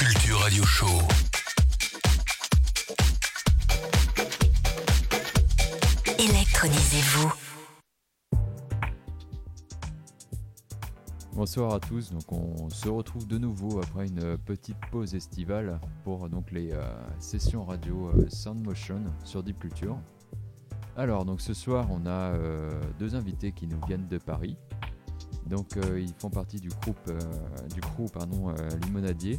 Culture Radio Show. Électronisez-vous. Bonsoir à tous, donc on se retrouve de nouveau après une petite pause estivale pour donc les euh, sessions radio euh, Sound Motion sur Deep Culture. Alors donc ce soir on a euh, deux invités qui nous viennent de Paris. Donc euh, ils font partie du groupe euh, du crew pardon euh, Limonadier.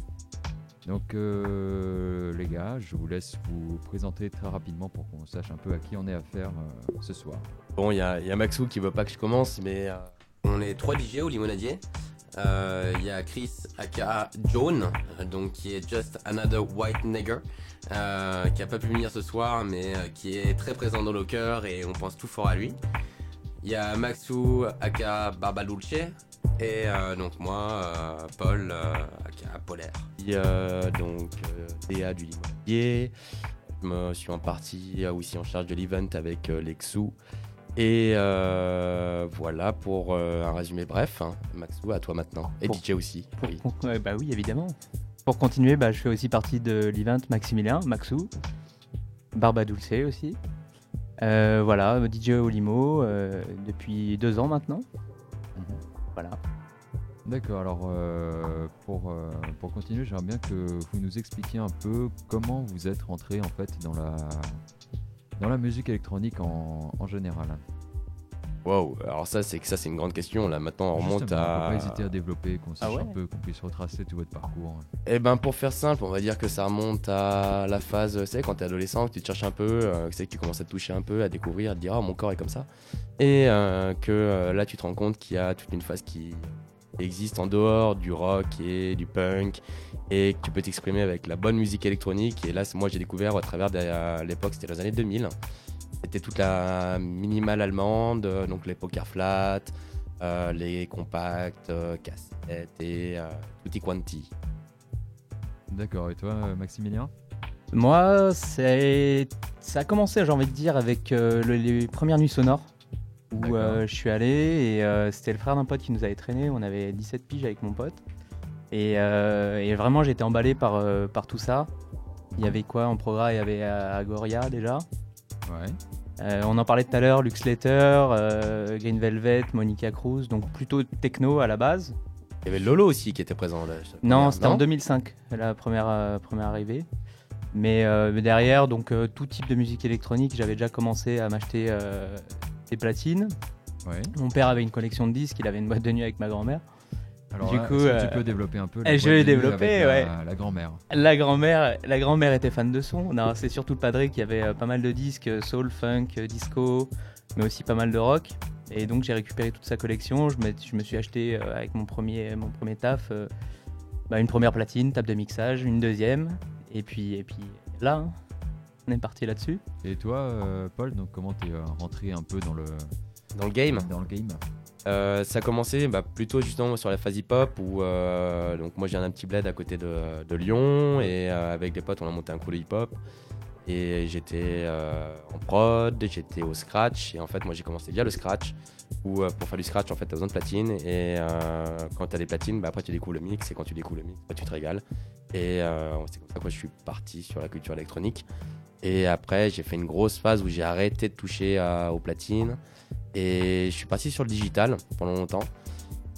Donc euh, les gars, je vous laisse vous présenter très rapidement pour qu'on sache un peu à qui on est affaire euh, ce soir. Bon, il y a, il y a Maxou qui veut pas que je commence, mais euh, on est trois DJ au Limonadier. Euh, Il y a Chris aka Joan, euh, donc qui est just another white nigger, euh, qui a pas pu venir ce soir, mais euh, qui est très présent dans nos cœurs et on pense tout fort à lui. Il y a Maxou aka Barbalulce et euh, donc moi, euh, Paul euh, aka Polaire. Il y a donc euh, DA du Limonadier. Je me suis en partie aussi en charge de l'event avec euh, Lexou. Et euh, voilà pour euh, un résumé bref. hein. Maxou, à toi maintenant. Et Pour- DJ aussi. Pour- Oui. pour- bah oui, évidemment. Pour continuer, bah, je fais aussi partie de l'event Maximilien, Maxou, Barbadulce aussi. Euh, voilà, DJ au Limo euh, depuis deux ans maintenant. Voilà. D'accord, alors euh, pour, euh, pour continuer, j'aimerais bien que vous nous expliquiez un peu comment vous êtes rentré en fait dans la, dans la musique électronique en, en général. Wow. Alors ça, c'est que ça, c'est une grande question. Là, maintenant, on remonte à. faut pas hésiter à développer, qu'on sache Ah ouais un peu, qu'on puisse retracer tout votre parcours. Eh ben, pour faire simple, on va dire que ça remonte à la phase, tu sais, quand t'es adolescent, que tu te cherches un peu, euh, que c'est que tu commences à te toucher un peu, à découvrir, à te dire, oh, mon corps est comme ça. Et euh, que euh, là, tu te rends compte qu'il y a toute une phase qui existe en dehors du rock et du punk, et que tu peux t'exprimer avec la bonne musique électronique. Et là, c'est- moi, j'ai découvert à travers, à l'époque, c'était les années 2000. C'était toute la minimale allemande, euh, donc les poker flat, euh, les compacts, euh, cassettes et euh, tutti quanti. D'accord, et toi Maximilien? Moi, c'est ça a commencé, j'ai envie de dire, avec euh, le- les premières nuits sonores où euh, je suis allé et euh, c'était le frère d'un pote qui nous avait traîné. On avait 17 piges avec mon pote et, euh, et vraiment j'étais emballé par, euh, par tout ça. Il y avait quoi en programme Il y avait Agoria déjà. Ouais. Euh, on en parlait tout à l'heure, Lux Letter, euh, Green Velvet, Monica Cruz, donc plutôt techno à la base. Il y avait Lolo aussi qui était présent là. Non, c'était en 2005, la première, euh, première arrivée. Mais, euh, mais derrière, donc euh, tout type de musique électronique, j'avais déjà commencé à m'acheter euh, des platines. Ouais. Mon père avait une collection de disques, il avait une boîte de nuit avec ma grand-mère. Alors Du là, coup, que euh, tu peux développer un peu eh, je vais développer, avec la, la grand-mère. La grand-mère, la grand-mère était fan de son. Non, c'est surtout le padré qui avait euh, pas mal de disques, euh, soul, funk, disco, mais aussi pas mal de rock. Et donc j'ai récupéré toute sa collection. Je me, je me suis acheté euh, avec mon premier, mon premier taf euh, bah, une première platine, table de mixage, une deuxième, et puis, et puis là, hein, on est parti là-dessus. Et toi, euh, Paul, donc comment t'es euh, rentré un peu dans le, Dans le game, dans le game? Euh, ça a commencé bah, plutôt justement sur la phase hip-hop où euh, donc moi j'ai un petit bled à côté de, de Lyon et euh, avec des potes on a monté un crew de hip-hop. Et j'étais en prod, j'étais au scratch et en fait moi j'ai commencé via le scratch où pour faire du scratch en fait t'as besoin de platines et quand t'as des platines bah, après tu découvres le mix et quand tu découvres le mix bah, tu te régales. Et c'est comme ça que moi, je suis parti sur la culture électronique. Et après j'ai fait une grosse phase où j'ai arrêté de toucher aux platines et je suis parti sur le digital pendant longtemps.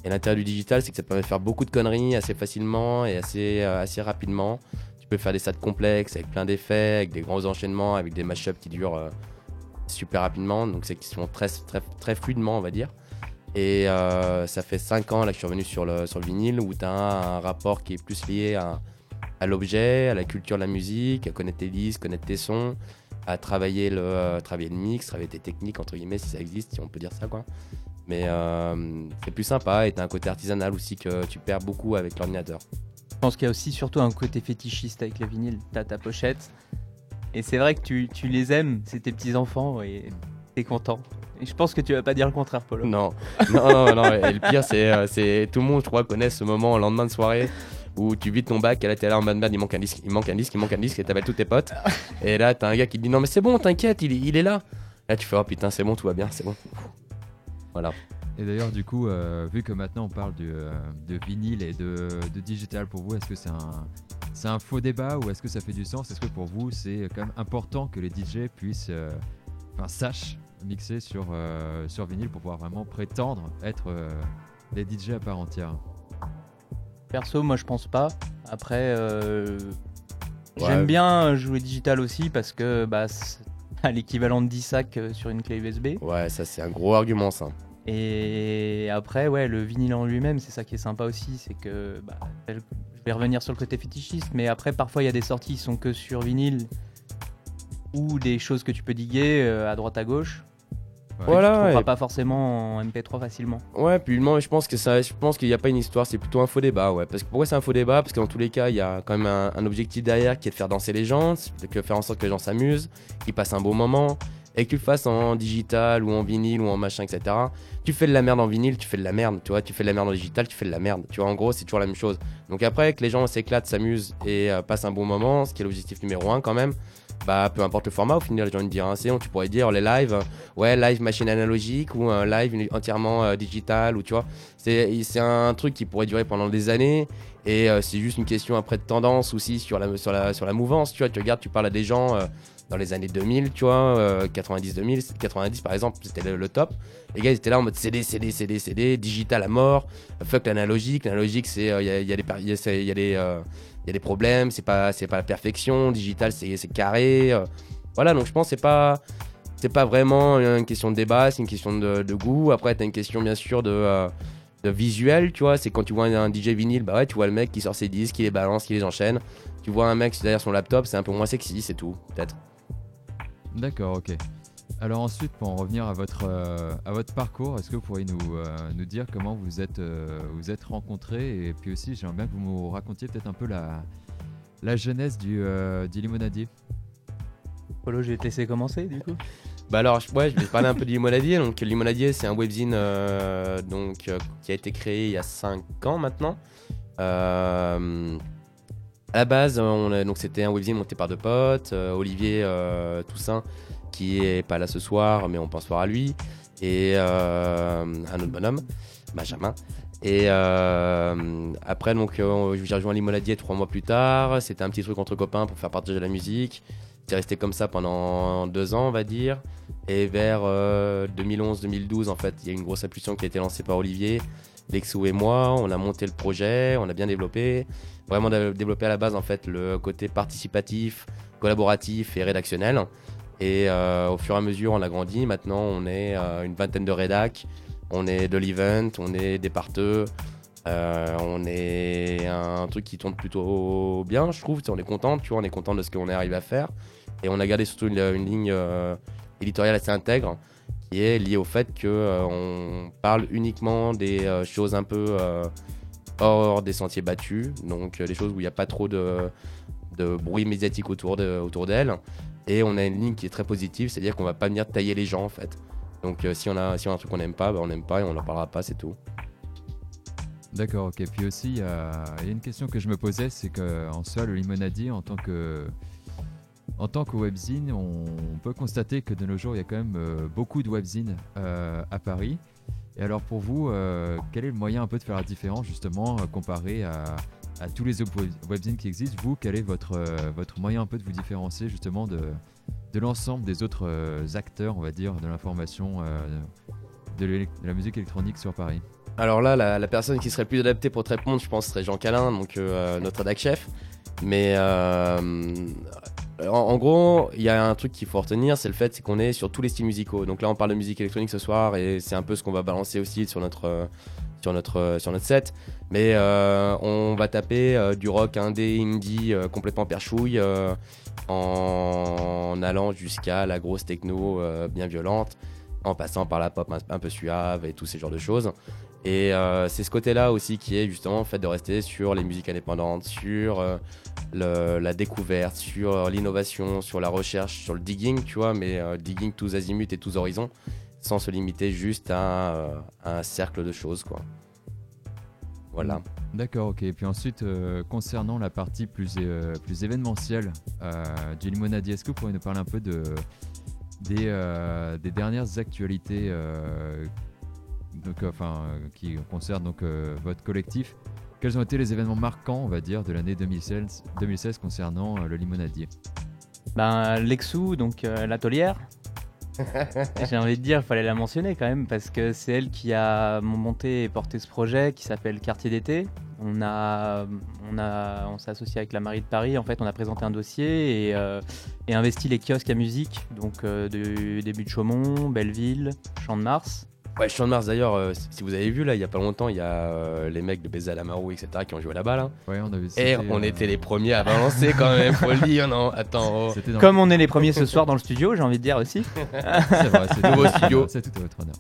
Et l'intérêt du digital, c'est que ça permet de faire beaucoup de conneries assez facilement et assez, euh, assez rapidement. Tu peux faire des stats complexes avec plein d'effets, avec des grands enchaînements, avec des mashups qui durent euh, super rapidement. Donc c'est qui sont très, très, très fluidement, on va dire. Et euh, ça fait 5 ans là, que je suis revenu sur le, sur le vinyle où tu as un, rapport qui est plus lié à, à l'objet, à la culture de la musique, à connaître tes disques, connaître tes sons, à travailler le, euh, travailler le mix, travailler tes techniques, entre guillemets, si ça existe, si on peut dire ça, quoi. Mais euh, c'est plus sympa et t'as un côté artisanal aussi que tu perds beaucoup avec l'ordinateur. Je pense qu'il y a aussi surtout un côté fétichiste avec le vinyle. T'as ta pochette. Et c'est vrai que tu, tu les aimes, c'est tes petits-enfants, et t'es content. Et je pense que tu vas pas dire le contraire, Polo. Non, non, non, non. Et le pire, c'est, euh, c'est tout le monde, je crois, connaît ce moment au lendemain de soirée où tu vides ton bac et là t'es là en mode il manque un disque, il manque un disque, il manque un disque et t'appelles tous tes potes. Et là t'as un gars qui te dit non mais c'est bon, t'inquiète, il, est- là. Là tu fais oh putain, c'est bon, tout va bien, c'est bon. Voilà. Et d'ailleurs, du coup, euh, vu que maintenant on parle de, euh, vinyle et de, digital pour vous, est-ce que c'est un, faux débat ou est-ce que ça fait du sens? Est-ce que pour vous, c'est quand même important que les DJ puissent, euh, enfin, sachent mixer sur, sur vinyle pour pouvoir vraiment prétendre être des DJ à part entière? Perso, moi je pense pas. Après, euh, Ouais. j'aime bien jouer digital aussi parce que bah, c'est l'équivalent de 10 sacs euh, sur une clé USB. Ouais, ça c'est un gros argument ça. Et après, ouais, le vinyle en lui-même, c'est ça qui est sympa aussi, c'est que bah, je vais revenir sur le côté fétichiste, mais après, parfois, il y a des sorties qui sont que sur vinyle ou des choses que tu peux diguer euh, à droite à gauche. Ouais. Tu Voilà. trouveras et- pas forcément en MP3 facilement. Ouais, puis moi je pense que ça, je pense qu'il n'y a pas une histoire, c'est plutôt un faux débat, ouais. Parce que pourquoi c'est un faux débat? Parce que dans tous les cas, il y a quand même un, un objectif derrière qui est de faire danser les gens, de faire en sorte que les gens s'amusent, qu'ils passent un bon moment, et que tu le fasses en digital ou en vinyle ou en machin, etc. Tu fais de la merde en vinyle, tu fais de la merde, tu vois. Tu fais de la merde en digital, tu fais de la merde. Tu vois, en gros, c'est toujours la même chose. Donc après, que les gens s'éclatent, s'amusent et euh, passent un bon moment, ce qui est l'objectif numéro un quand même. Bah, peu importe le format, au final, j'ai envie de dire, c'est on, tu pourrais dire les lives, ouais, live machine analogique ou un live entièrement euh, digital, ou tu vois, c'est un truc qui pourrait durer pendant des années et euh, c'est juste une question après de tendance aussi sur la, sur la, sur la mouvance, tu vois, tu regardes, tu parles à des gens euh, dans les années 2000, tu vois, euh, 90, 2000, 90 par exemple, c'était le, top. Les gars, ils étaient là en mode CD, CD, CD, CD, digital à mort, fuck l'analogique, l'analogique c'est, il y, a, y, y a- y a des... il y a des problèmes, c'est pas, c'est pas la perfection, digital c'est carré. euh. voilà, donc je pense que c'est pas, c'est pas vraiment une question de débat, c'est une question de, de goût. Après, t'as une question bien sûr de, euh, de visuel, tu vois. C'est quand tu vois un DJ vinyle, bah ouais, tu vois le mec qui sort ses disques, qui les balance, qui les enchaîne. Tu vois un mec derrière son laptop, c'est un peu moins sexy, c'est tout, peut-être. D'accord, ok. Alors ensuite, pour en revenir à votre, euh, à votre parcours, est-ce que vous pourriez nous, euh, nous dire comment vous êtes, euh, vous êtes rencontrés Et puis aussi, j'aimerais bien que vous me racontiez peut-être un peu la, la genèse du, euh, du limonadier. Polo, je vais te laisser commencer du coup. Bah alors, je- ouais, je vais parler un peu de Limonadier. Donc, Limonadier, c'est un webzine euh, donc, euh, qui a été créé il y a 5 ans maintenant. Euh, à la base, on a- donc c'était un webzine monté par deux potes, euh, Olivier euh, Toussaint, qui est pas là ce soir, mais on pense voir à lui, et euh, un autre bonhomme, Benjamin. Et euh, après, donc, euh, j'ai rejoint Limonadier trois mois plus tard. C'était un petit truc entre copains pour faire partager la musique. C'est resté comme ça pendant deux ans, on va dire. Et vers euh, 2011-2012, en fait, il y a une grosse impulsion qui a été lancée par Olivier, Lexou et moi. On a monté le projet, on a bien développé. Vraiment dé- développé à la base, en fait, le côté participatif, collaboratif et rédactionnel. Et euh, au fur et à mesure, on a grandi. Maintenant, on est euh, une vingtaine de rédacs. On est de l'event, on est des parteux. euh, on est un truc qui tourne plutôt bien, je trouve. On est content, tu vois, on est content de ce qu'on est arrivé à faire. Et on a gardé surtout une, ligne éditoriale assez intègre qui est liée au fait que euh, on parle uniquement des choses un peu hors des sentiers battus, donc des choses où il n'y a pas trop de, bruit médiatique autour d'elle. Et on a une ligne qui est très positive, c'est-à-dire qu'on va pas venir tailler les gens en fait. Donc euh, si, on a, si on a un truc qu'on n'aime pas, bah, on n'aime pas et on n'en parlera pas, c'est tout. D'accord, ok. Puis aussi, il y, a une question que je me posais, c'est qu'en soi, le limonadier, en tant que, en tant que webzine, on, peut constater que de nos jours, il y a quand même euh, beaucoup de webzines euh, à Paris. Et alors pour vous, quel est le moyen un peu de faire la différence justement comparé à, à tous les webzines qui existent Vous, quel est votre, euh, votre moyen un peu de vous différencier justement de, de l'ensemble des autres euh, acteurs, on va dire, de l'information, euh, de, la musique électronique sur Paris? Alors là, la, personne qui serait plus adaptée pour te répondre, je pense, serait Jean Calin, donc notre rédac chef. Mais en, en gros, il y a un truc qu'il faut retenir, c'est le fait qu'on est sur tous les styles musicaux. Donc là, on parle de musique électronique ce soir et c'est un peu ce qu'on va balancer aussi sur notre sur notre euh, sur notre set. Mais euh, on va taper euh, du rock indé, indie, complètement perchouille, en allant jusqu'à la grosse techno bien violente, en passant par la pop un, peu suave et tous ces genres de choses. Et c'est ce côté-là aussi qui est justement le fait de rester sur les musiques indépendantes, sur la découverte, sur l'innovation, sur la recherche, sur le digging, tu vois, mais digging tous azimuts et tous horizons, sans se limiter juste à, euh, à un cercle de choses, quoi. Voilà. D'accord, ok. Puis ensuite, euh, concernant la partie plus, euh, plus événementielle euh, du Limonadier, est-ce que vous pourriez nous parler un peu de, des, euh, des dernières actualités euh, donc, enfin, qui concernent donc, euh, votre collectif? Quels ont été les événements marquants, on va dire, de l'année 2016, 2016 concernant euh, le limonadier? Ben, Lexou, donc euh, l'atelière. J'ai envie de dire, il fallait la mentionner quand même, parce que c'est elle qui a monté et porté ce projet qui s'appelle Quartier d'été. On, a, on, a, on s'est associé avec la mairie de Paris, en fait, on a présenté un dossier et, euh, investi les kiosques à musique, donc euh, du début de Chaumont, Belleville, Champ de Mars. Ouais, Champ de Mars d'ailleurs, euh, si vous avez vu là, il y a pas longtemps, il y a euh, les mecs de Bézal Amarou, etc. qui ont joué là-bas là. Ouais, on avait Et on euh, était les premiers à balancer quand même, faut le dire, non Attends, oh. dans- Comme on est les premiers ce soir dans le studio, j'ai envie de dire aussi. C'est vrai, c'est Nouveau studio. C'est tout à votre honneur.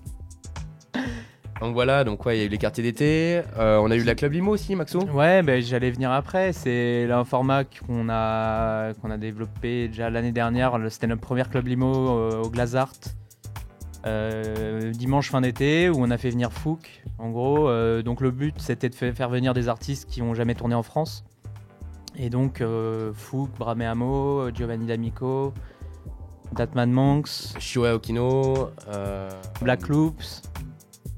Donc voilà, donc ouais, il y a eu les quartiers d'été, euh, on a eu la Club Limo aussi, Maxou Ouais, ben, j'allais venir après. C'est un format qu'on a, qu'on a développé déjà l'année dernière. C'était notre première Club Limo euh, au Glazart. Euh, dimanche fin d'été où on a fait venir Fouk en gros. Euh, donc le but c'était de fa- faire venir des artistes qui ont jamais tourné en France. Et donc euh, Fouk, Brameamo, Giovanni D'Amico, Datman Monks, Shua Okino, euh, Black Loops,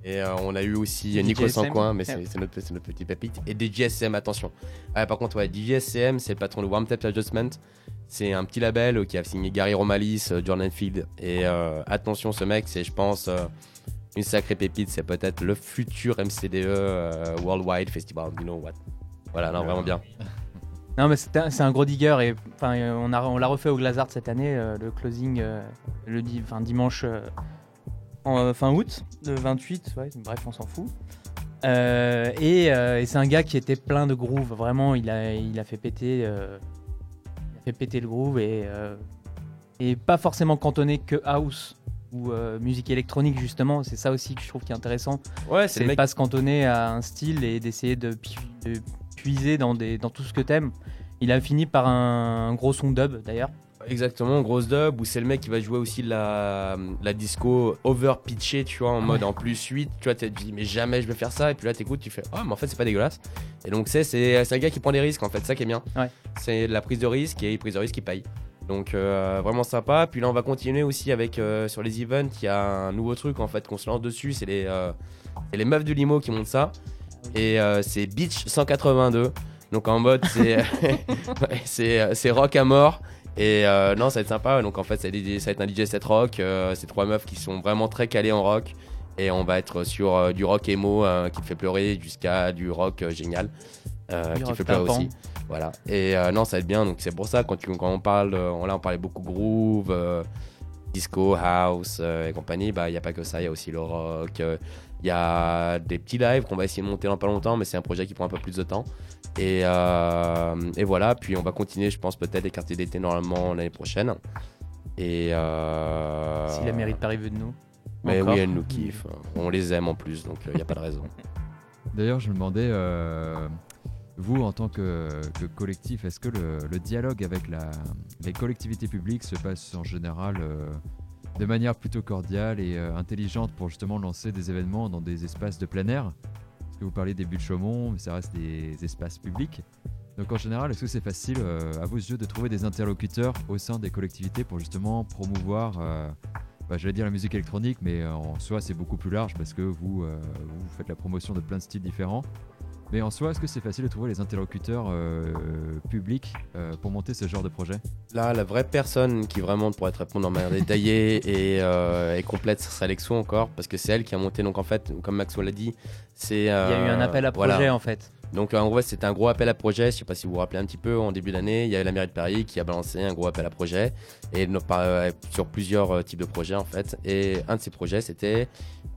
Et euh, on a eu aussi Nico SM. Sancoin, mais c'est notre, notre petit pépite. Et DJSM, attention. Ah, par contre, ouais, DJSM, c'est le patron de Warm Tap Adjustment. C'est un petit label euh, qui a signé Gary Romalis, euh, Jordan Field. Et euh, attention, ce mec, c'est, je pense, euh, une sacrée pépite. C'est peut-être le futur MCDE Worldwide Festival. You know what? Voilà, non, vraiment bien. Non, mais c'est un, gros digger et enfin, on, a, on l'a refait au Glazart cette année, le closing le di- dimanche en euh, fin août, le 28, ouais, bref, on s'en fout. Euh, et euh, et c'est un gars qui était plein de groove, vraiment, il a, il a fait péter, euh, il a fait péter le groove et, et pas forcément cantonné que house ou musique électronique justement, c'est ça aussi que je trouve qui est intéressant. Ouais, c'est mec. pas se cantonner à un style et d'essayer de, pu- de puiser dans, des, dans tout ce que t'aimes. Il a fini par un, gros son dub d'ailleurs. Exactement, grosse dub, où c'est le mec qui va jouer aussi la, la disco over pitché, tu vois, en mode en plus 8, tu vois, tu te dis, mais jamais je vais faire ça, et puis là t'écoutes, tu fais, ah, mais en fait c'est pas dégueulasse. Et donc c'est, c'est, c'est un gars qui prend des risques, en fait, ça qui est bien. Ouais. C'est de la prise de risque, et prise de risque qui paye. Donc euh, vraiment sympa. Puis là on va continuer aussi avec, euh, sur les events, il y a un nouveau truc en fait qu'on se lance dessus, c'est les, euh, c'est les meufs du limo qui montent ça. Et c'est Beach 182. Donc en mode, c'est, ouais, c'est, c'est rock à mort. Et euh, non, ça va être sympa. Donc en fait, ça va être, ça va être un DJ set rock. Euh, c'est trois meufs qui sont vraiment très calées en rock. Et on va être sur euh, du rock emo qui te fait pleurer jusqu'à du rock génial qui rock fait pleurer aussi. Voilà. Et non, ça va être bien. Donc c'est pour ça quand, tu, quand on parle, on, là on parlait beaucoup groove, disco, house et compagnie. Bah il y a pas que ça. Il y a aussi le rock. Il y a des petits lives qu'on va essayer de monter dans pas longtemps, mais c'est un projet qui prend un peu plus de temps. Et, euh, et voilà, puis on va continuer, je pense, peut-être les quartiers d'été normalement l'année prochaine. Et euh, Si la mairie de Paris veut de nous. Mais Encore. oui, elle nous kiffe. On les aime en plus, donc il n'y a pas de raison. D'ailleurs, je me demandais, euh, vous, en tant que, que collectif, est-ce que le, le dialogue avec la, les collectivités publiques se passe en général euh, de manière plutôt cordiale et euh, intelligente pour justement lancer des événements dans des espaces de plein air? Que vous parlez des buts de Chaumont, mais ça reste des espaces publics. Donc en général, est-ce que c'est facile, euh, à vos yeux, de trouver des interlocuteurs au sein des collectivités pour justement promouvoir, euh, bah, j'allais dire la musique électronique, mais euh, en soi c'est beaucoup plus large parce que vous, vous faites la promotion de plein de styles différents. Mais en soi, est-ce que c'est facile de trouver les interlocuteurs euh, publics euh, pour monter ce genre de projet? Là, la vraie personne qui vraiment pourrait te répondre en manière détaillée et, euh, et complète, ce serait Alexo encore, parce que c'est elle qui a monté. Donc en fait, comme Maxwell l'a dit, c'est. Il y a eu un appel à projet voilà. en fait. Donc en gros, c'était un gros appel à projet. Je sais pas si vous vous rappelez un petit peu, en début d'année, il y avait la mairie de Paris qui a balancé un gros appel à projet et euh, sur plusieurs euh, types de projets en fait. Et un de ces projets, c'était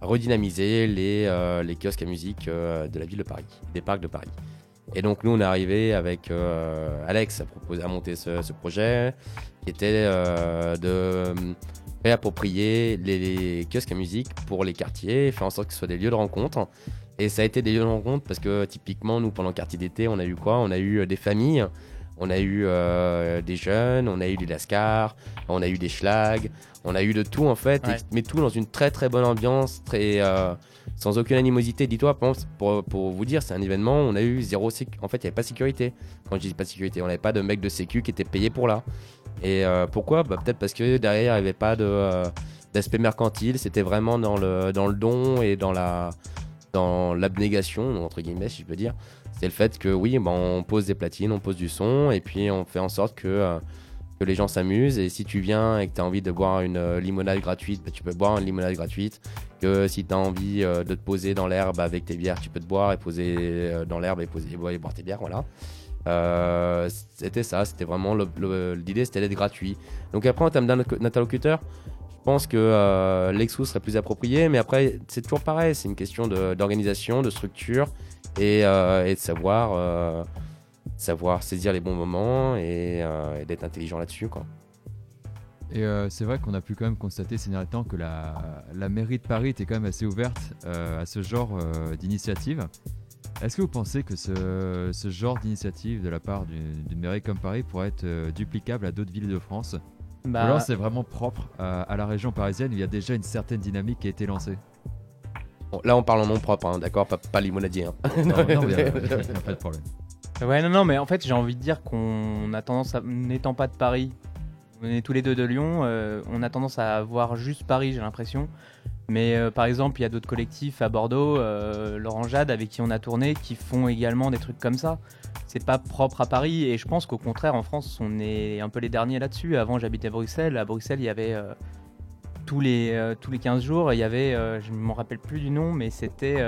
redynamiser les, euh, kiosques à musique de la ville de Paris, des parcs de Paris. Et donc nous, on est arrivé avec Alex à, proposer, à monter ce, projet qui était de réapproprier les, les kiosques à musique pour les quartiers, faire en sorte que ce soit des lieux de rencontre. Et ça a été des lieux de rencontre parce que typiquement, nous, pendant le quartier d'été, on a eu quoi? On a eu euh, des familles, on a eu euh, des jeunes, on a eu des lascars, on a eu des schlags, on a eu de tout en fait, et- mais tout dans une très très bonne ambiance, très, euh, sans aucune animosité. Dis-toi, pour, pour vous dire, c'est un événement, on a eu zéro sécurité. En fait, il n'y avait pas de sécurité. Quand je dis pas de sécurité, on n'avait pas de mec de sécu qui était payé pour là. Et euh, pourquoi? Bah, Peut-être parce que derrière, il n'y avait pas de, d'aspect mercantile, c'était vraiment dans le, dans le don et dans la dans l'abnégation, entre guillemets, si je peux dire. c'est le fait que oui, ben, on pose des platines, on pose du son, et puis on fait en sorte que, euh, que les gens s'amusent. Et si tu viens et que tu as envie de boire une euh, limonade gratuite, ben, tu peux boire une limonade gratuite. Que si tu as envie euh, de te poser dans l'herbe avec tes bières, tu peux te boire et poser dans l'herbe et, poser, et boire tes bières, voilà. C'était ça, c'était vraiment l'idée, c'était d'être gratuit. Donc après, en termes d'in- d'interlocuteur, je pense que euh, Lexus serait plus approprié, mais après, c'est toujours pareil, c'est une question d'organisation, de, structure et, euh, de savoir, euh, savoir saisir les bons moments et, d'être intelligent là-dessus. Et c'est vrai qu'on a pu quand même constater ces derniers temps que la, mairie de Paris était quand même assez ouverte à ce genre d'initiative. Est-ce que vous pensez que ce, ce genre d'initiative de la part d'une mairie comme Paris pourrait être duplicable à d'autres villes de France? Bah, Ou alors c'est vraiment propre à, à la région parisienne où il y a déjà une certaine dynamique qui a été lancée Bon, là, on parle en nom propre, hein, d'accord Pas, pas limonadier. hein. Non, non, y a pas de problème. Ouais, non, non, mais en fait, j'ai envie de dire qu'on a tendance à, n'étant pas de Paris, on est tous les deux de Lyon, euh, on a tendance à voir juste Paris, j'ai l'impression. Mais euh, par exemple, il y a d'autres collectifs à Bordeaux, euh, Laurent Jade, avec qui on a tourné, qui font également des trucs comme ça. C'est pas propre à Paris, et je pense qu'au contraire, en France, on est un peu les derniers là-dessus. Avant, j'habitais à Bruxelles. À Bruxelles, il y avait tous, les, tous les 15 jours, il y avait, je ne m'en rappelle plus du nom, mais c'était.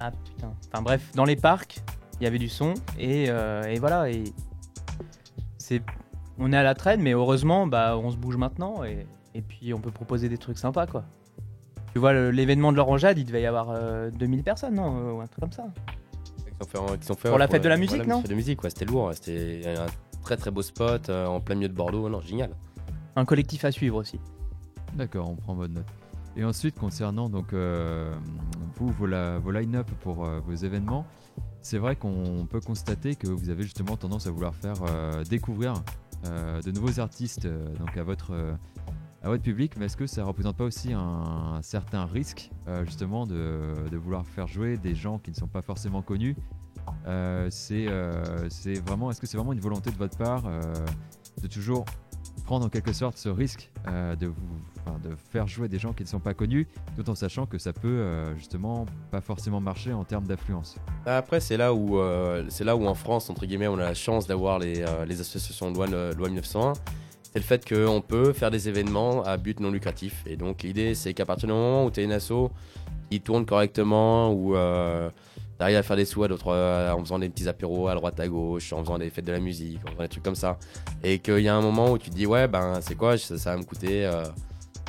ah putain. Enfin bref, dans les parcs, il y avait du son et, et voilà et c'est on est à la traîne mais heureusement bah on se bouge maintenant et, et puis on peut proposer des trucs sympas quoi tu vois l'événement de l'orangeade il devait y avoir euh, 2000 personnes non euh, ou un truc comme ça ont fait- ont fait, Pour la fête de la pour musique, non fête de musique, ouais, c'était lourd. C'était un très très beau spot euh, en plein milieu de Bordeaux. Non, génial. un collectif à suivre aussi D'accord, on prend votre note. Et ensuite, concernant donc euh, vous, vos, la- vos line-up pour euh, vos événements, c'est vrai qu'on peut constater que vous avez justement tendance à vouloir faire euh, découvrir euh, de nouveaux artistes euh, donc à votre, euh, à votre public, mais est-ce que ça représente pas aussi un, certain risque euh, justement de, vouloir faire jouer des gens qui ne sont pas forcément connus? Euh, C'est euh, vraiment, est-ce que c'est vraiment une volonté de votre part euh, de toujours prendre en quelque sorte ce risque euh, de, faire jouer des gens qui ne sont pas connus, tout en sachant que ça peut euh, justement pas forcément marcher en termes d'affluence. Après, c'est là où euh, c'est là où en France, entre guillemets, on a la chance d'avoir les, les associations de loi, loi 1901. C'est le fait qu'on peut faire des événements à but non lucratif. Et donc, l'idée, c'est qu'à partir du moment où tu es une asso qui tourne correctement, où tu arrives à faire des sous euh, en faisant des petits apéros à droite à gauche, en faisant des fêtes de la musique, en faisant des trucs comme ça, et qu'il y a un moment où tu te dis, ouais, ben, c'est quoi, ça, ça va me coûter. euh,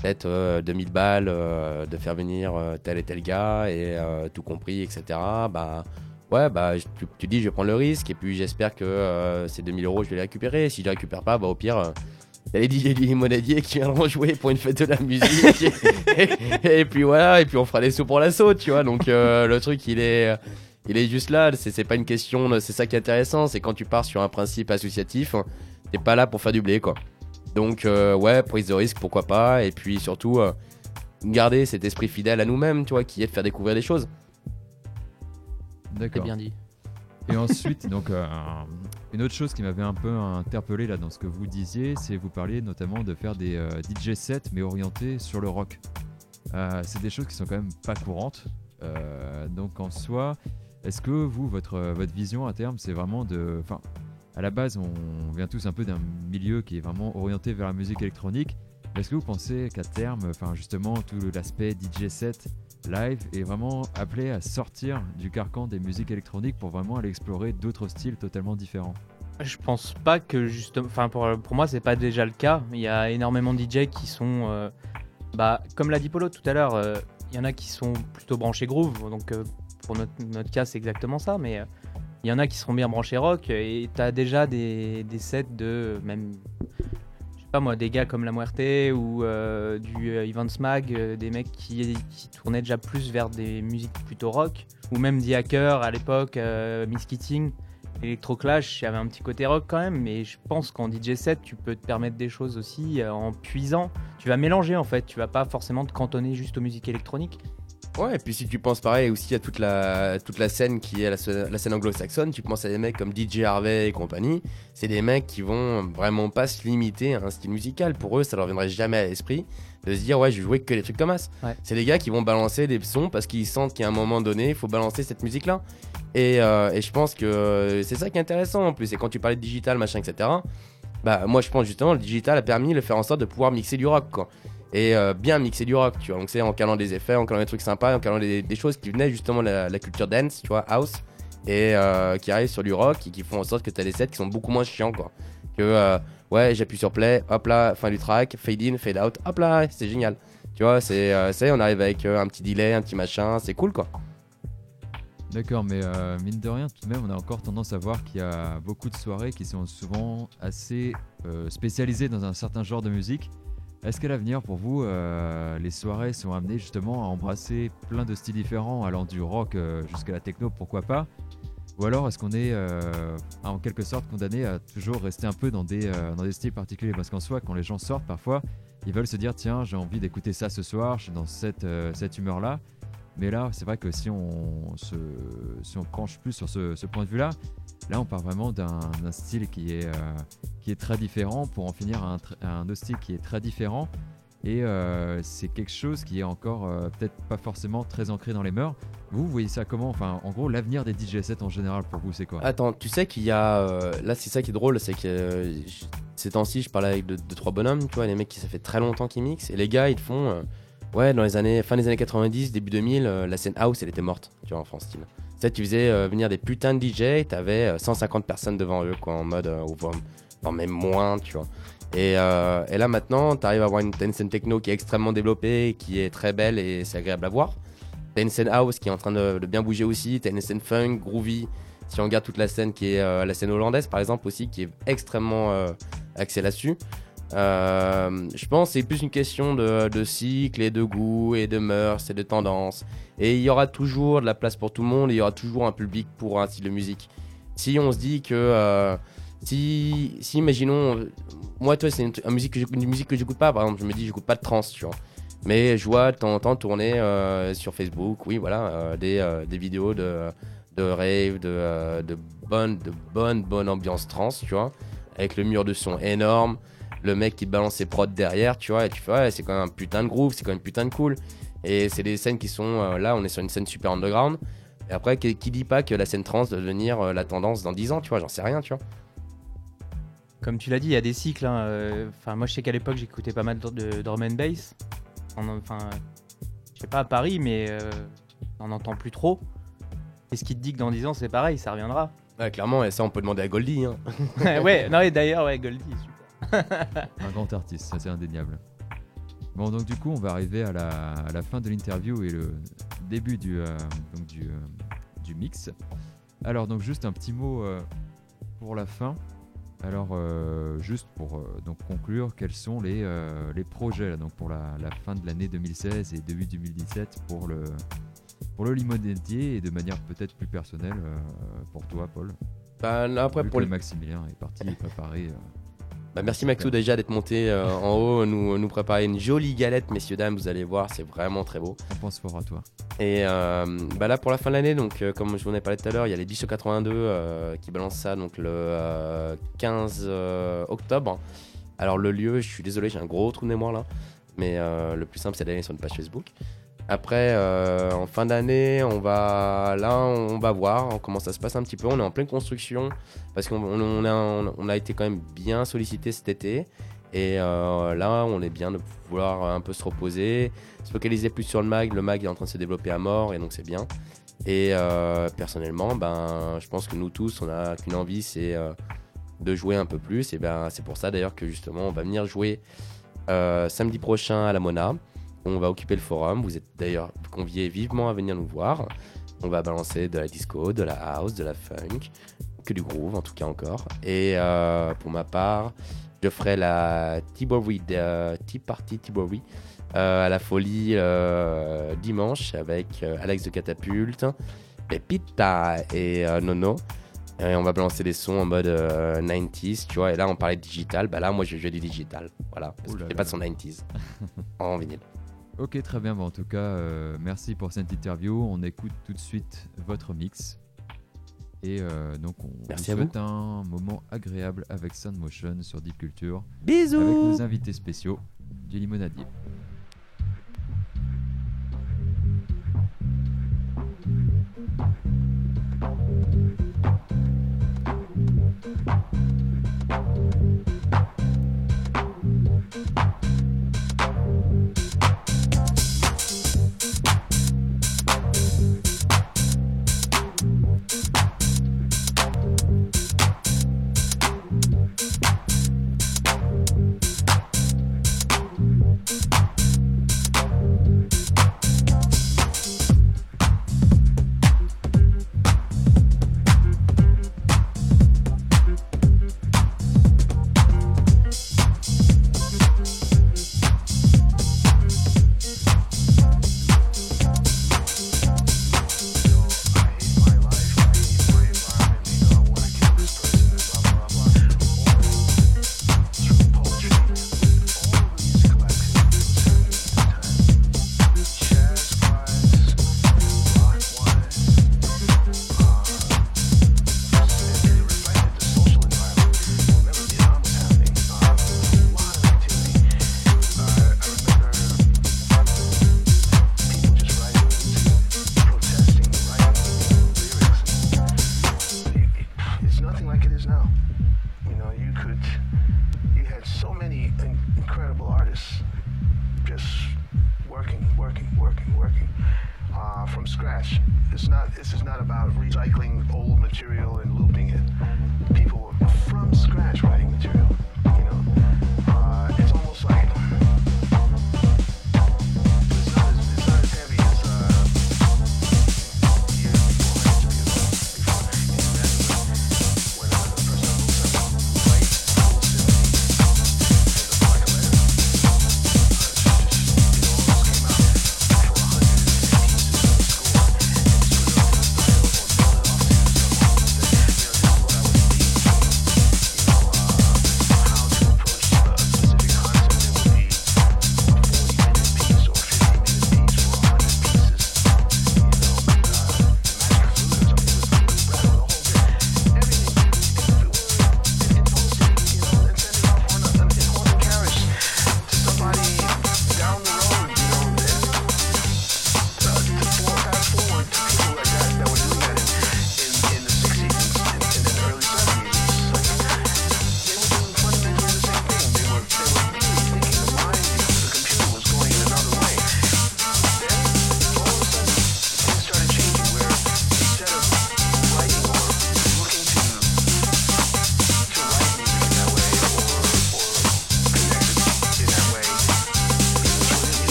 peut-être euh, 2000 balles euh, de faire venir tel et tel gars et tout compris etc bah ouais bah tu, tu dis je vais prendre le risque et puis j'espère que ces 2000 euros je vais les récupérer si je les récupère pas bah au pire il y a les DJ Limonadier qui viendront jouer pour une fête de la musique et, et- et puis voilà et puis on fera des sous pour l'assaut tu vois donc euh, le truc il est il est juste là c'est c'est pas une question c'est ça qui est intéressant c'est quand tu pars sur un principe associatif t'es pas là pour faire du blé quoi donc euh, ouais, prise de risque, pourquoi pas. Et puis surtout, euh, garder cet esprit fidèle à nous-mêmes, tu vois, qui est de faire découvrir des choses. c'est D'accord. bien dit Et ensuite, donc, euh, une autre chose qui m'avait un peu interpellé là dans ce que vous disiez, c'est vous parliez notamment de faire des euh, DJ sets mais orientés sur le rock. Euh, c'est des choses qui sont quand même pas courantes. Euh, donc en soi, est-ce que vous, votre, votre vision à terme, c'est vraiment de... Enfin, à la base, on vient tous un peu d'un milieu qui est vraiment orienté vers la musique électronique. Est-ce que vous pensez qu'à terme, enfin justement, tout l'aspect DJ set live est vraiment appelé à sortir du carcan des musiques électroniques pour vraiment aller explorer d'autres styles totalement différents Je pense pas que justement, enfin pour, pour moi c'est pas déjà le cas. Il y a énormément de DJ qui sont, euh, bah comme l'a dit Polo tout à l'heure, euh, il y en a qui sont plutôt branchés groove. Donc euh, pour notre, cas c'est exactement ça, mais il y en a qui seront bien branchés rock et t'as déjà des, des sets de même, pas moi, des gars comme La Muerte ou euh, du euh, Ivan Smag, euh, des mecs qui, tournaient déjà plus vers des musiques plutôt rock ou même The Hacker à l'époque, euh, Miss Keating. Electroclash, il y avait un petit côté rock quand même, mais je pense qu'en DJ set, tu peux te permettre des choses aussi en puisant. Tu vas mélanger en fait, tu vas pas forcément te cantonner juste aux musiques électroniques. Ouais, et puis si tu penses pareil aussi à toute la, toute la scène qui est la, scène- la scène anglo-saxonne, tu penses à des mecs comme DJ Harvey et compagnie, c'est des mecs qui vont vraiment pas se limiter à un style musical. Pour eux, ça leur viendrait jamais à l'esprit de se dire ouais, je vais jouer que les trucs comme ça. Ouais. C'est des gars qui vont balancer des sons parce qu'ils sentent qu'à un moment donné, il faut balancer cette musique-là. Et, euh, et je pense que c'est ça qui est intéressant en plus. Et quand tu parlais de digital, machin, etc., bah moi je pense justement le digital a permis de faire en sorte de pouvoir mixer du rock, quoi et euh, bien mixer du rock, tu vois. Donc c'est en calant des effets, en calant des trucs sympas, en calant des, choses qui venaient justement de la, culture dance, tu vois, house, et euh, qui arrivent sur du rock et qui font en sorte que tu as des sets qui sont beaucoup moins chiants, quoi. Que euh, ouais, j'appuie sur play, hop là, fin du track, fade in, fade out, hop là, c'est génial. Tu vois, c'est on arrive avec un petit delay, un petit machin, c'est cool, quoi. D'accord, mais mine de rien, tout de même, on a encore tendance à voir qu'il y a beaucoup de soirées qui sont souvent assez spécialisées dans un certain genre de musique. Est-ce qu'à l'avenir, pour vous, euh, les soirées sont amenées justement à embrasser plein de styles différents, allant du rock euh, jusqu'à la techno, pourquoi pas? Ou alors est-ce qu'on est, euh, en quelque sorte condamné à toujours rester un peu dans des, dans des styles particuliers? Parce qu'en soi, quand les gens sortent, parfois, ils veulent se dire tiens, j'ai envie d'écouter ça ce soir, je suis dans cette, cette humeur-là. Mais là, c'est vrai que si on se, si on penche plus sur ce point de vue-là, là, on part vraiment d'un style qui est, euh, qui est très différent pour en finir à un, autre style qui est très différent. Et euh, c'est quelque chose qui est encore euh, peut-être pas forcément très ancré dans les mœurs. Vous, vous voyez ça comment? Enfin, en gros, l'avenir des DJ sets en général pour vous, c'est quoi? Attends, tu sais qu'il y a. là, c'est ça qui est drôle, c'est que ces temps-ci, je parlais avec deux, trois bonhommes, tu vois, les mecs qui ça fait très longtemps qu'ils mixent, et les gars, ils te font. ouais, dans les années. Fin des années 90, début 2000, euh, la scène house, elle était morte, tu vois, en France style. Tu sais, tu faisais euh, venir des putains de DJ, t'avais euh, 150 personnes devant eux, quoi, en mode. euh, voire- même moins, tu vois. Et, euh, et là, maintenant, t'arrives à avoir une, scène techno qui est extrêmement développée, qui est très belle et c'est agréable à voir. T'as une scène house qui est en train de, de bien bouger aussi. T'as une scène funk, groovy. Si on regarde toute la scène qui est euh, la scène hollandaise, par exemple, aussi, qui est extrêmement euh, axée là-dessus. Euh, je pense que c'est plus une question de, cycle et de goût et de mœurs et de tendance. Et il y aura toujours de la place pour tout le monde il y aura toujours un public pour un style de musique. Si on se dit que. euh, si, si, imaginons. Moi, toi, c'est une, une musique que j'écoute- pas. Par exemple, je me dis, j'écoute pas de trance, tu vois. Mais je vois de temps en temps tourner euh, sur Facebook, oui, voilà, des, des vidéos de, de rave, de, de bonne, de bonne, bonne ambiance trance, tu vois, avec le mur de son énorme, le mec qui balance ses prods derrière, tu vois, et tu fais, ouais, c'est quand même un putain de groove, c'est quand même putain de cool. Et c'est des scènes qui sont, euh, là, on est sur une scène super underground. Et après, qui, qui dit pas que la scène trance va devenir euh, la tendance dans 10 ans, tu vois, j'en sais rien, tu vois. Comme tu l'as dit, il y a des cycles. hein, euh, Enfin, moi, je sais qu'à l'époque, j'écoutais pas mal de, de drum and bass. Enfin, je sais pas à Paris, mais on n'entend plus trop. Et ce qui te dit que dans 10 ans, c'est pareil, ça reviendra. Ouais, clairement, et ça, on peut demander à Goldie, hein. ouais, non, et d'ailleurs, ouais, Goldie, super. Un grand artiste, ça c'est indéniable. Bon, donc du coup, on va arriver à la, à la fin de l'interview et le début du, euh, donc, du, euh, du mix. Alors, donc juste un petit mot euh, pour la fin. Alors, juste pour donc conclure, quels sont les, les projets là, donc pour la, la fin de l'année 2016 et début 2017 pour le, pour le limonadier et de manière peut-être plus personnelle pour toi, Paul? Bah, là, après, Vu pour que le Maximilien est parti préparer. Bah, merci Maxou déjà d'être monté euh, en haut, nous, nous préparer une jolie galette, messieurs, dames, vous allez voir, c'est vraiment très beau. on pense fort à toi. Et euh, bah là pour la fin de l'année, donc euh, comme je vous en ai parlé tout à l'heure, il y a les 10 sur 82 euh, qui balancent ça donc le euh, 15 euh, octobre. Alors le lieu, je suis désolé, j'ai un gros trou de mémoire là, mais le plus simple c'est d'aller sur une page Facebook. Après, euh, en fin d'année, on va là, on va voir comment ça se passe un petit peu. On est en pleine construction parce qu'on on- on a, été quand même bien sollicité cet été. Et euh, là, on est bien de vouloir un peu se reposer, se focaliser plus sur le mag. Le mag est en train de se développer à mort et donc c'est bien. Et euh, personnellement, ben, je pense que nous tous, on a qu'une envie, c'est de jouer un peu plus. Et ben, c'est pour ça d'ailleurs que justement, on va venir jouer samedi prochain à la Mona. On va occuper le forum. Vous êtes d'ailleurs conviés vivement à venir nous voir. On va balancer de la disco, de la house, de la funk, que du groove en tout cas encore. Et euh, pour ma part, je ferai la Tibory, euh, Tea Party Tibory euh, à la folie euh, dimanche avec Alex de Catapulte, Pepita et Nono. Et on va balancer des sons en mode euh, 90s, tu vois. Et là, on parlait de digital. Bah là, moi, je joue du digital. Voilà. Parce que pas de son 90s en vinyle. Ok, très bien. Bon, en tout cas, euh, merci pour cette interview. On écoute tout de suite votre mix. Et euh, donc, on, Merci souhaite un moment agréable avec Sound Motion sur Deep Culture. Bisous Avec nos invités spéciaux du Limonadier.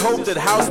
Hope that house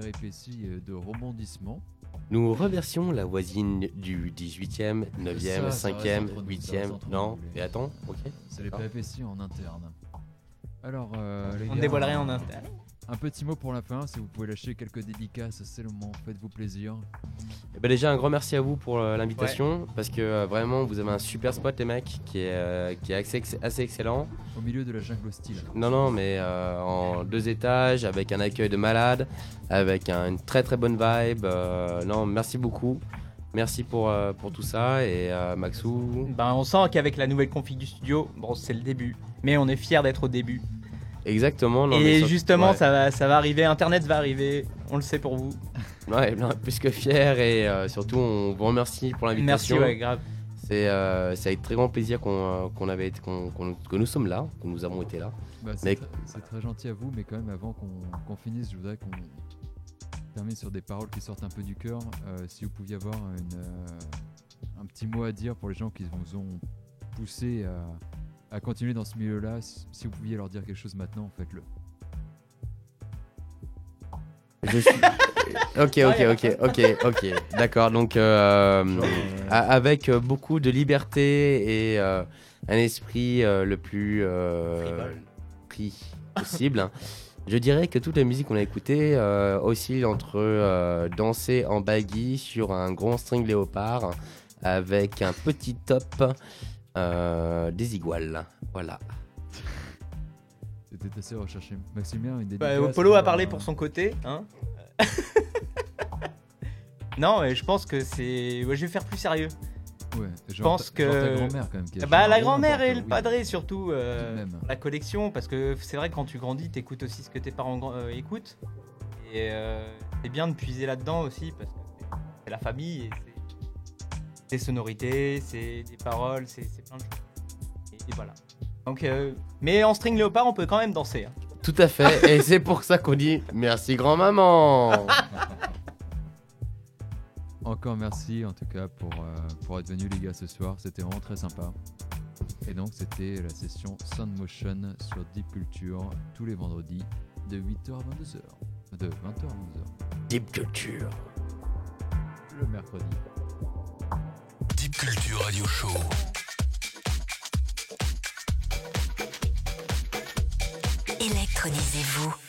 péripéties et de rebondissements, Nous remercions la voisine du 18e, 9e, Ça, ça 5e, reste entre nous, ça reste 8e. entre nous, Non, et attends, ok. c'est les péripéties en interne. Alors, euh, les On ne gars, dévoile rien en interne. Un petit mot pour la fin, si vous pouvez lâcher quelques dédicaces, c'est le moment, faites-vous plaisir. Eh ben déjà un grand merci à vous pour euh, l'invitation parce que euh, vraiment vous avez un super spot les mecs qui est, euh, qui est assez, assez excellent. Au milieu de la jungle hostile. Non non mais euh, en deux étages avec un accueil de malade, avec un- une très très bonne vibe. euh, non merci beaucoup. Merci pour, euh, pour tout ça et euh, Maxou. Ben, on sent qu'avec la nouvelle config du studio, bon, c'est le début. Mais on est fiers d'être au début. Exactement. non, Et justement, ouais. ça, va, ça va arriver, Internet va arriver, on le sait pour vous. Ouais, plus que fier et euh, surtout on vous remercie pour Merci, l'invitation. ouais, grave. C'est euh, c'est avec très grand plaisir qu'on euh, qu'on avait été, que nous sommes là, que nous avons été là. Bah, c'est, très, gentil à vous, mais quand même, avant qu'on, qu'on finisse, je voudrais qu'on termine sur des paroles qui sortent un peu du cœur. Euh, si vous pouviez avoir une, euh, un petit mot à dire pour les gens qui vous ont poussé à, à continuer dans ce milieu-là, si si vous pouviez leur dire quelque chose maintenant, faites-le. Je suis... ok, ok, ok, ok, ok. D'accord. Donc euh, avec euh, beaucoup de liberté et euh, un esprit euh, le plus euh, pris possible. hein. Je dirais que toute la musique qu'on a écoutée euh, oscille entre euh, danser en baggy sur un grand string léopard avec un petit top euh, des iguales. Voilà. C'était assez recherché. Maximien, une Bah, Polo a parlé euh, pour son côté. Hein non, mais je pense que c'est. ouais, je vais faire plus sérieux. Ouais, Je pense ta- genre ta que. grand-mère, quand même, qui a bah, la grand-mère et le oui. padré, surtout. euh, la collection, parce que c'est vrai que quand tu grandis, t'écoutes aussi ce que tes parents euh, écoutent. Et euh, c'est bien de puiser là-dedans aussi, parce que c'est- c'est la famille et c'est des sonorités, c'est des paroles, c'est plein de choses. Et, et voilà. Donc, euh, mais en string léopard, on peut quand même danser. hein. Tout à fait. et c'est pour ça qu'on dit merci grand-maman. Encore merci en tout cas pour, euh, pour être venu les gars ce soir, c'était vraiment très sympa. Et donc c'était la session Sound Motion sur Deep Culture tous les vendredis de 8h à 22h. De 20h à 22h. Deep Culture. Le mercredi. Deep Culture Radio Show. Électronisez-vous.